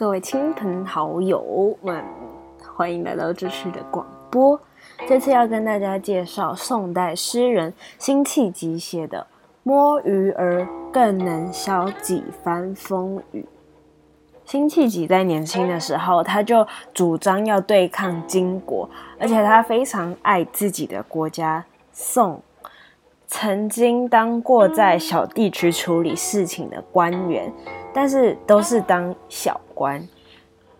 各位亲朋好友们，欢迎来到这次的广播。这次要跟大家介绍宋代诗人辛弃疾写的《摸鱼儿更能消几番风雨》。辛弃疾在年轻的时候，他就主张要对抗金国，而且他非常爱自己的国家宋。曾经当过在小地区处理事情的官员，但是都是当小官。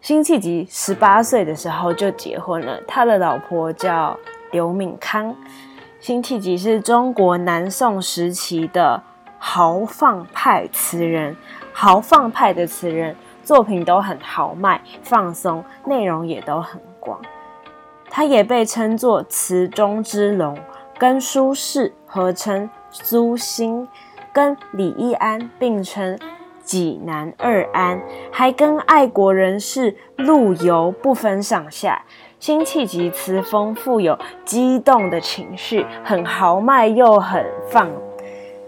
辛弃疾十八岁的时候就结婚了，他的老婆叫刘敏康。辛弃疾是中国南宋时期的豪放派词人，豪放派的词人作品都很豪迈放松，内容也都很广。他也被称作词中之龙。跟苏轼合称苏辛，跟李易安并称济南二安，还跟爱国人士陆游不分上下。辛弃疾词风富有激动的情绪，很豪迈又很放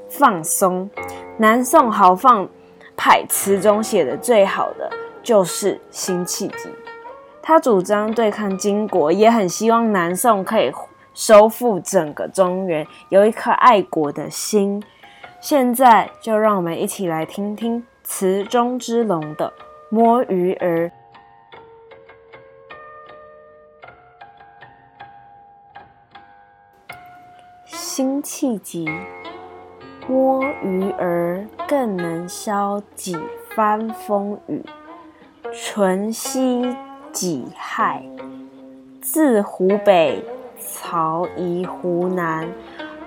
放松。南宋豪放派词中写的最好的就是辛弃疾，他主张对抗金国，也很希望南宋可以。收复整个中原，有一颗爱国的心。现在就让我们一起来听听词中之龙的《摸鱼儿》。辛弃疾，摸鱼儿更能消几番风雨。淳熙己亥，自湖北。曹移湖南，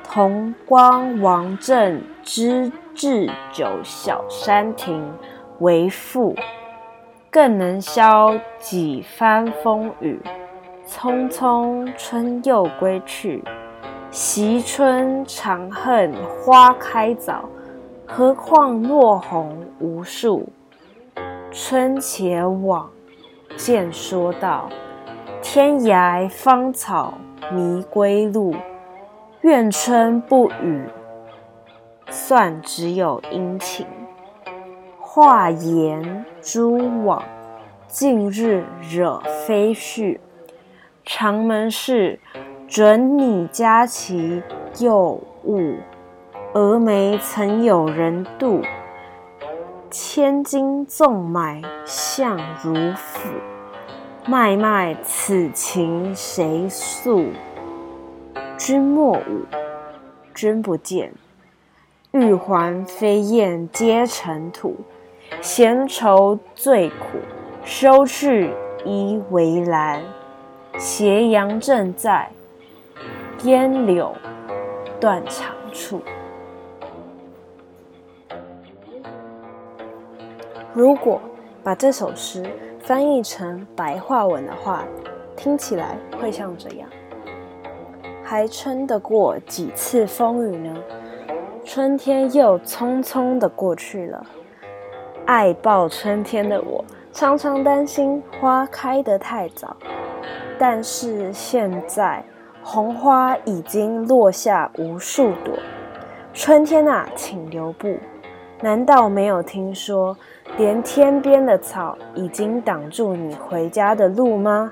同光王镇之置酒小山亭为赋，更能消几番风雨。匆匆春又归去，惜春长恨花开早，何况落红无数。春且往，见说道，天涯芳草。迷归路，愿春不语，算只有阴晴。画檐蛛网，近日惹飞絮。长门事，准你佳期又误。蛾眉曾有人妒，千金纵买相如赋。脉脉此情谁诉？君莫舞，君不见。玉环飞燕皆尘土，闲愁最苦，收去疑为兰。斜阳正在，烟柳断肠处。如果把这首诗。翻译成白话文的话，听起来会像这样：还撑得过几次风雨呢？春天又匆匆的过去了。爱抱春天的我，常常担心花开得太早。但是现在，红花已经落下无数朵。春天啊，请留步。难道没有听说？连天边的草已经挡住你回家的路吗？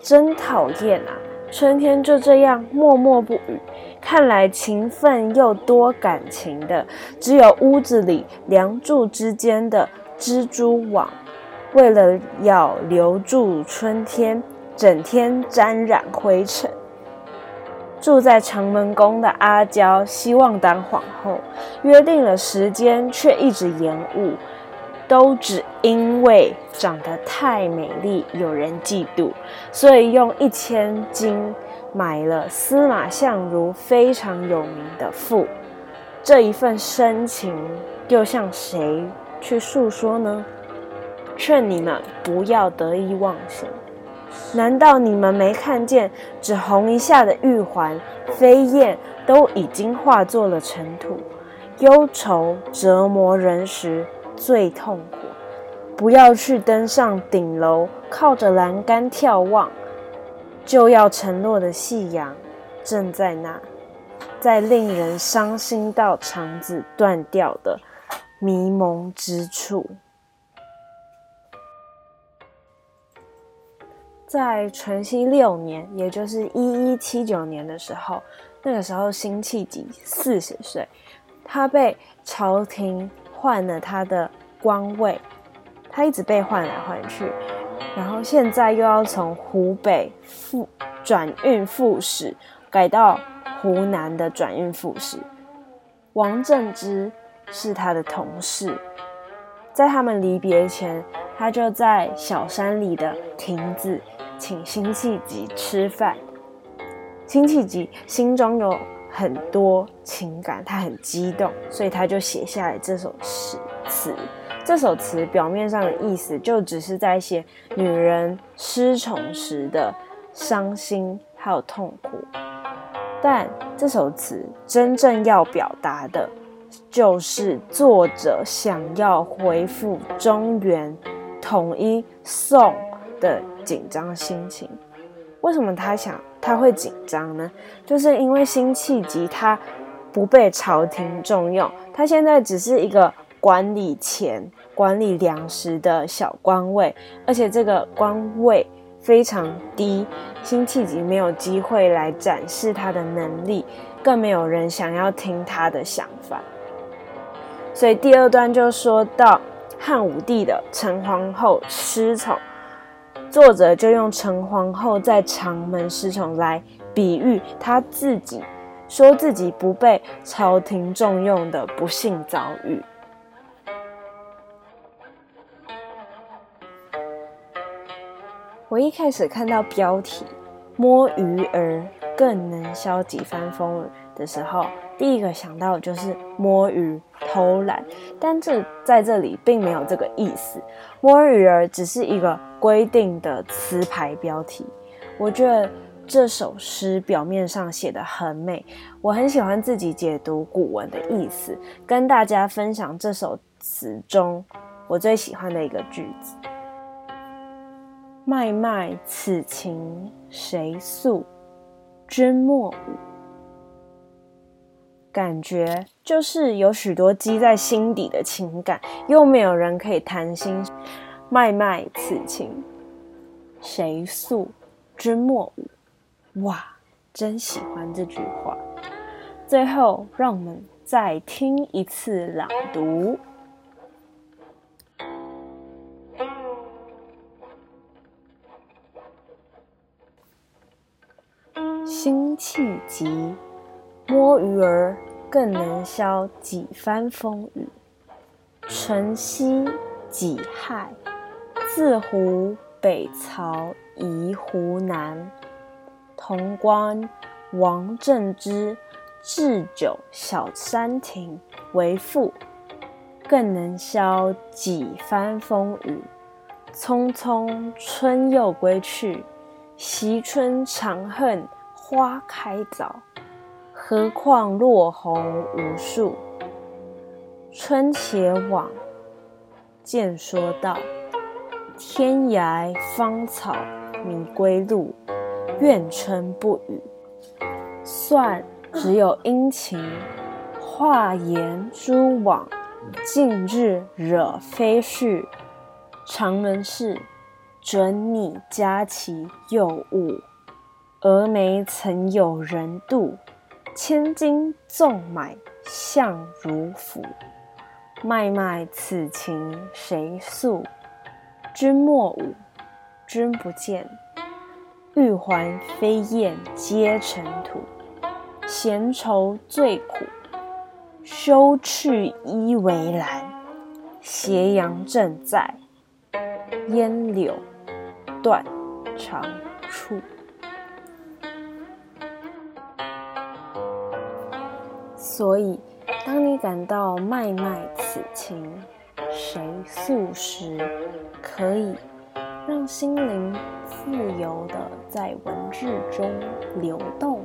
真讨厌啊！春天就这样默默不语。看来勤奋又多感情的，只有屋子里梁柱之间的蜘蛛网。为了要留住春天，整天沾染灰尘。住在长门宫的阿娇希望当皇后，约定了时间，却一直延误。都只因为长得太美丽，有人嫉妒，所以用一千金买了司马相如非常有名的赋。这一份深情又向谁去诉说呢？劝你们不要得意忘形。难道你们没看见，只红一下的玉环飞燕都已经化作了尘土？忧愁折磨人时。最痛苦，不要去登上顶楼，靠着栏杆眺望，就要沉落的夕阳正在那，在令人伤心到肠子断掉的迷蒙之处。在淳熙六年，也就是一一七九年的时候，那个时候辛弃疾四十岁，他被朝廷换了他的官位，他一直被换来换去，然后现在又要从湖北副转运副使改到湖南的转运副使。王正之是他的同事，在他们离别前，他就在小山里的亭子。请辛弃疾吃饭，辛弃疾心中有很多情感，他很激动，所以他就写下来这首诗词。这首词表面上的意思就只是在写女人失宠时的伤心还有痛苦，但这首词真正要表达的，就是作者想要回复中原统一宋的。紧张心情，为什么他想他会紧张呢？就是因为辛弃疾他不被朝廷重用，他现在只是一个管理钱、管理粮食的小官位，而且这个官位非常低，辛弃疾没有机会来展示他的能力，更没有人想要听他的想法。所以第二段就说到汉武帝的陈皇后失宠。作者就用陈皇后在长门失宠来比喻他自己，说自己不被朝廷重用的不幸遭遇。我一开始看到标题“摸鱼儿更能消几番风雨”的时候，第一个想到就是摸鱼偷懒，但这在这里并没有这个意思。摸鱼儿只是一个规定的词牌标题。我觉得这首诗表面上写的很美，我很喜欢自己解读古文的意思，跟大家分享这首词中我最喜欢的一个句子：“脉脉此情谁诉？君莫舞。”感觉就是有许多积在心底的情感，又没有人可以谈心。脉脉此情，谁诉？君莫舞。哇，真喜欢这句话。最后，让我们再听一次朗读。辛弃疾。摸鱼儿更能消几番风雨。晨曦己亥，自湖北曹移湖南。潼关王正之置酒小山亭为赋，更能消几番风雨。匆匆春又归去，惜春长恨花开早。何况落红无数。春且往，见说道：天涯芳草迷归路，愿春不语。算只有阴晴，画檐蛛网，近日惹飞絮。长门事，准你佳期又误。蛾眉曾有人妒。千金纵买相如府，脉脉此情谁诉？君莫舞，君不见，玉环飞燕皆尘土。闲愁最苦，休去依围栏。斜阳正在，烟柳断肠处。所以，当你感到脉脉此情谁诉时，可以让心灵自由的在文字中流动。